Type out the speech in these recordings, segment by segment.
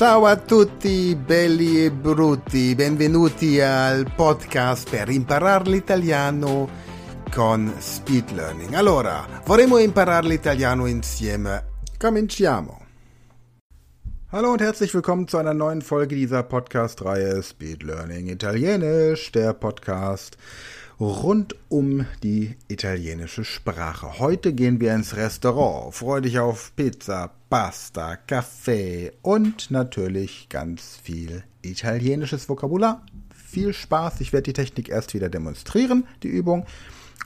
Ciao a tutti belli e brutti, benvenuti al podcast per imparare l'italiano con Speed Learning. Allora, vorremmo imparare l'italiano insieme. Cominciamo. Hallo und herzlich willkommen zu einer neuen Folge dieser Podcast-Reihe Speed Learning Italienisch, der Podcast rund um die italienische Sprache. Heute gehen wir ins Restaurant. Freu dich auf Pizza, Pasta, Kaffee und natürlich ganz viel italienisches Vokabular. Viel Spaß. Ich werde die Technik erst wieder demonstrieren, die Übung.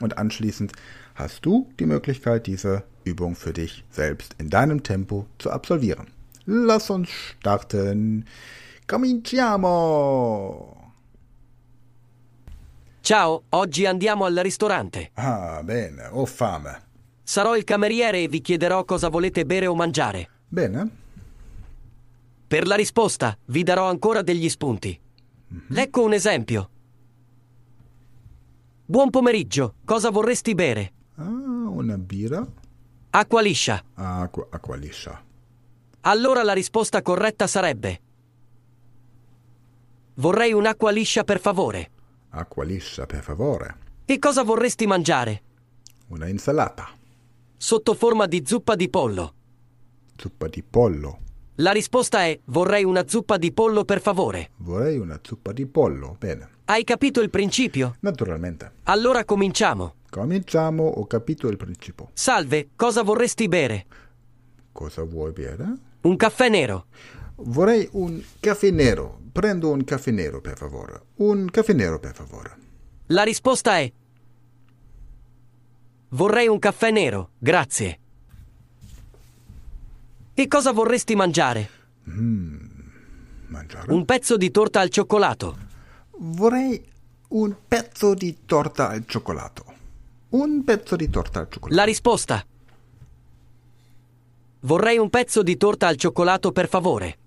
Und anschließend hast du die Möglichkeit, diese Übung für dich selbst in deinem Tempo zu absolvieren. Lass uns starten. Cominciamo! Ciao, oggi andiamo al ristorante. Ah, bene, ho fame. Sarò il cameriere e vi chiederò cosa volete bere o mangiare. Bene? Per la risposta vi darò ancora degli spunti. Ecco un esempio. Buon pomeriggio, cosa vorresti bere? Ah, una birra? Acqua liscia. Acqua, acqua liscia. Allora la risposta corretta sarebbe Vorrei un'acqua liscia per favore. Acqua liscia, per favore. Che cosa vorresti mangiare? Una insalata. Sotto forma di zuppa di pollo. Zuppa di pollo. La risposta è vorrei una zuppa di pollo per favore. Vorrei una zuppa di pollo. Bene. Hai capito il principio? Naturalmente. Allora cominciamo. Cominciamo, ho capito il principio. Salve, cosa vorresti bere? Cosa vuoi bere? Un caffè nero. Vorrei un caffè nero. Prendo un caffè nero, per favore. Un caffè nero, per favore. La risposta è Vorrei un caffè nero, grazie. Che cosa vorresti mangiare? Mangiare? Un pezzo di torta al cioccolato. Vorrei un pezzo di torta al cioccolato. Un pezzo di torta al cioccolato. La risposta Vorrei un pezzo di torta al cioccolato per favore.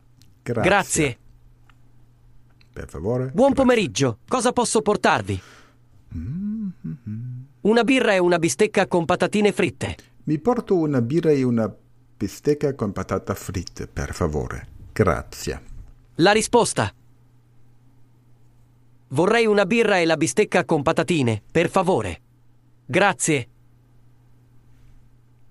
Grazie. Grazie. Per favore. Buon Grazie. pomeriggio, cosa posso portarvi? Una birra e una bistecca con patatine fritte. Mi porto una birra e una bistecca con patata fritte, per favore. Grazie. La risposta Vorrei una birra e la bistecca con patatine, per favore. Grazie.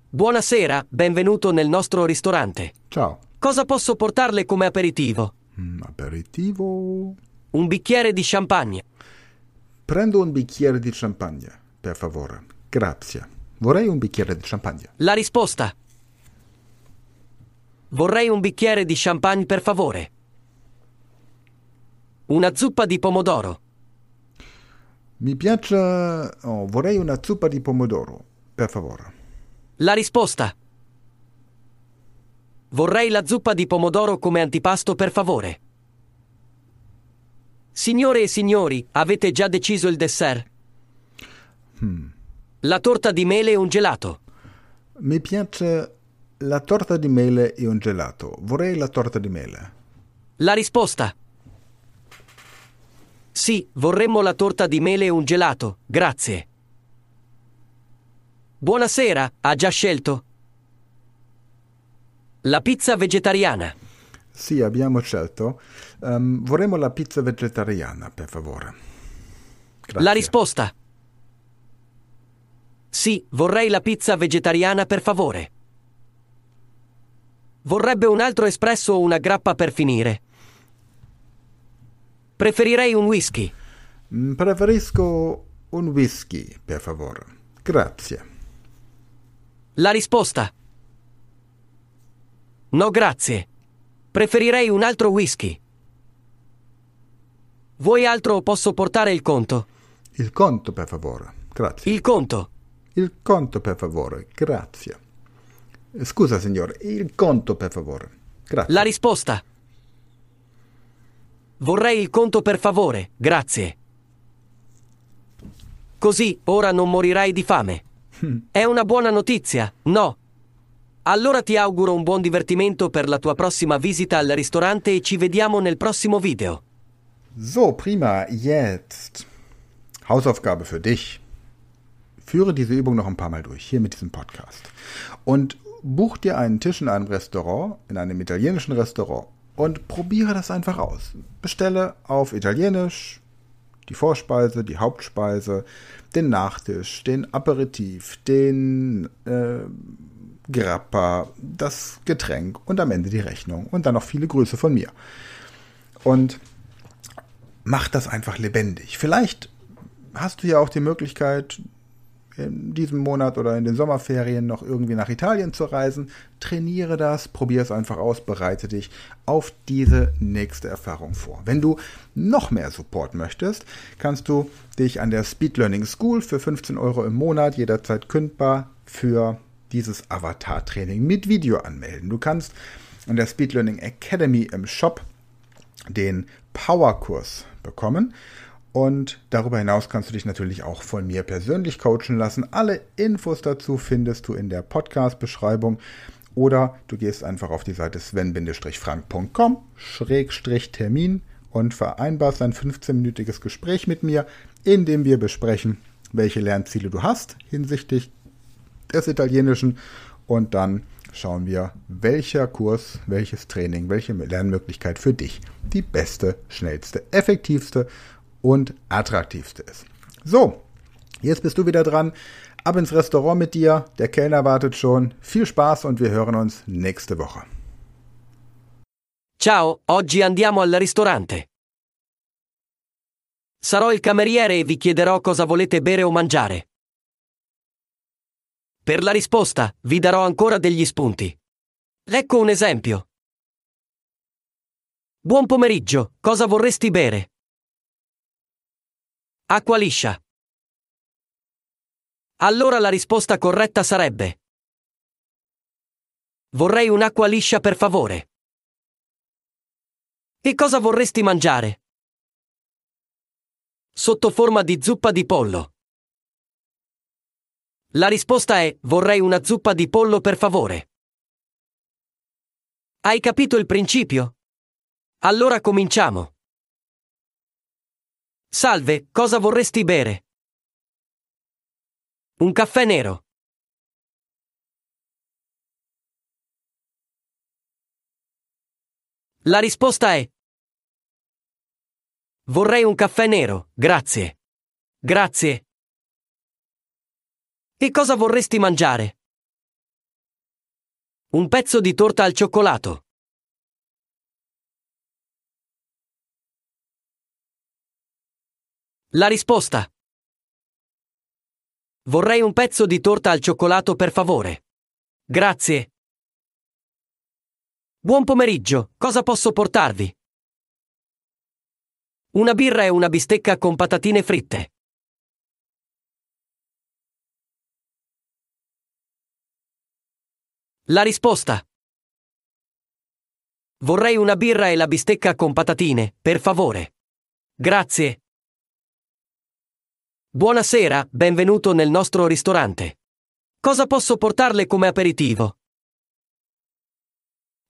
Buonasera, benvenuto nel nostro ristorante. Ciao. Cosa posso portarle come aperitivo? Mm, aperitivo. Un bicchiere di champagne. Prendo un bicchiere di champagne, per favore. Grazie. Vorrei un bicchiere di champagne. La risposta Vorrei un bicchiere di champagne, per favore. Una zuppa di pomodoro. Mi piace. Oh, vorrei una zuppa di pomodoro, per favore. La risposta Vorrei la zuppa di pomodoro come antipasto, per favore. Signore e signori, avete già deciso il dessert? La torta di mele e un gelato. Mi piace la torta di mele e un gelato. Vorrei la torta di mele. La risposta Sì, vorremmo la torta di mele e un gelato, grazie. Buonasera, ha già scelto? La pizza vegetariana. Sì, abbiamo scelto. Ehm, vorremmo la pizza vegetariana, per favore. Grazie. La risposta Sì, vorrei la pizza vegetariana per favore. Vorrebbe un altro espresso o una grappa per finire. Preferirei un whisky. Mm, Preferisco un whisky, per favore. Grazie. La risposta No, grazie. Preferirei un altro whisky. Vuoi altro o posso portare il conto? Il conto, per favore. Grazie. Il conto. Il conto, per favore. Grazie. Scusa, signore. Il conto, per favore. Grazie. La risposta. Vorrei il conto per favore, grazie. Così ora non morirai di fame. È una buona notizia, no? Allora ti auguro un buon divertimento per la tua prossima visita al ristorante e ci vediamo nel prossimo video. So, prima. Jetzt. Hausaufgabe für dich. Führe diese Übung noch ein paar Mal durch, hier mit diesem Podcast. Und buch dir einen Tisch in einem Restaurant, in einem italienischen Restaurant. und probiere das einfach aus. Bestelle auf Italienisch die Vorspeise, die Hauptspeise, den Nachtisch, den Aperitif, den äh, Grappa, das Getränk und am Ende die Rechnung und dann noch viele Grüße von mir. Und mach das einfach lebendig. Vielleicht hast du ja auch die Möglichkeit, in diesem Monat oder in den Sommerferien noch irgendwie nach Italien zu reisen. Trainiere das, probiere es einfach aus, bereite dich auf diese nächste Erfahrung vor. Wenn du noch mehr Support möchtest, kannst du dich an der Speed Learning School für 15 Euro im Monat jederzeit kündbar für dieses Avatar-Training mit Video anmelden. Du kannst an der Speed Learning Academy im Shop den Powerkurs bekommen und darüber hinaus kannst du dich natürlich auch von mir persönlich coachen lassen. Alle Infos dazu findest du in der Podcast-Beschreibung oder du gehst einfach auf die Seite sven-frank.com Termin und vereinbarst ein 15-minütiges Gespräch mit mir, in dem wir besprechen, welche Lernziele du hast hinsichtlich des Italienischen und dann schauen wir, welcher Kurs, welches Training, welche Lernmöglichkeit für dich die beste, schnellste, effektivste und attraktivste ist. So, jetzt bist du wieder dran. Ab ins Restaurant mit dir. Der Kellner wartet schon. Viel Spaß und wir hören uns nächste Woche. Ciao, oggi andiamo al ristorante. Sarò il cameriere e vi chiederò cosa volete bere o mangiare. Per la risposta vi darò ancora degli spunti. Ecco un esempio. Buon pomeriggio, cosa vorresti bere? Acqua liscia. Allora la risposta corretta sarebbe Vorrei un'acqua liscia per favore. Che cosa vorresti mangiare? Sotto forma di zuppa di pollo. La risposta è vorrei una zuppa di pollo per favore. Hai capito il principio? Allora cominciamo. Salve, cosa vorresti bere? Un caffè nero. La risposta è Vorrei un caffè nero, grazie. Grazie. Che cosa vorresti mangiare? Un pezzo di torta al cioccolato. La risposta. Vorrei un pezzo di torta al cioccolato per favore. Grazie. Buon pomeriggio, cosa posso portarvi? Una birra e una bistecca con patatine fritte. La risposta. Vorrei una birra e la bistecca con patatine, per favore. Grazie. Buonasera, benvenuto nel nostro ristorante. Cosa posso portarle come aperitivo?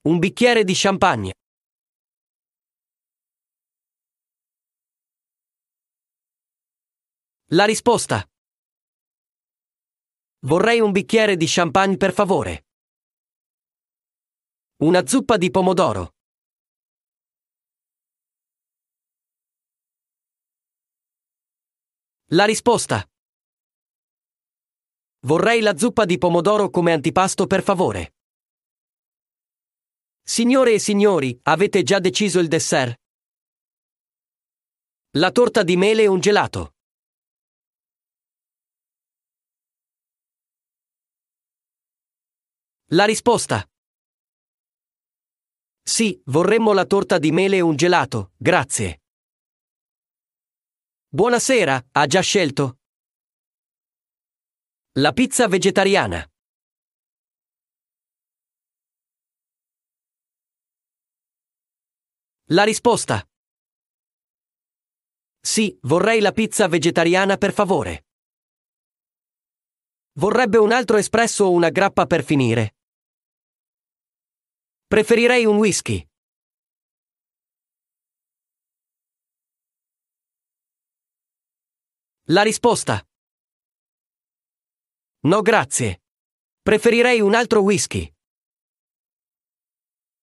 Un bicchiere di champagne. La risposta. Vorrei un bicchiere di champagne per favore. Una zuppa di pomodoro. La risposta. Vorrei la zuppa di pomodoro come antipasto per favore. Signore e signori, avete già deciso il dessert? La torta di mele e un gelato. La risposta. Sì, vorremmo la torta di mele e un gelato, grazie. Buonasera, ha già scelto? La pizza vegetariana. La risposta. Sì, vorrei la pizza vegetariana per favore. Vorrebbe un altro espresso o una grappa per finire. Preferirei un whisky. La risposta. No grazie. Preferirei un altro whisky.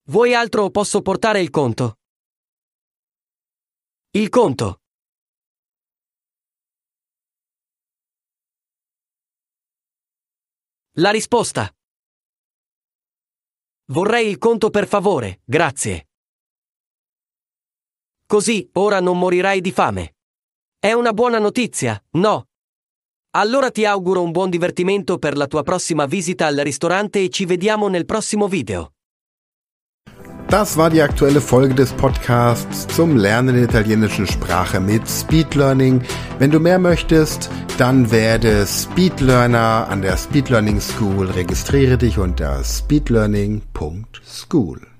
Vuoi altro o posso portare il conto? Il conto. La risposta. Vorrei il conto per favore, grazie. Così, ora non morirai di fame. È una buona notizia, no? Allora ti auguro un buon divertimento per la tua prossima visita al ristorante e ci vediamo nel prossimo video. Das war die aktuelle Folge des Podcasts zum Lernen der italienischen Sprache mit Speed Learning. Wenn du mehr möchtest, dann werde Speedlearner an der Speed Learning School. Registriere dich unter speedlearning.school.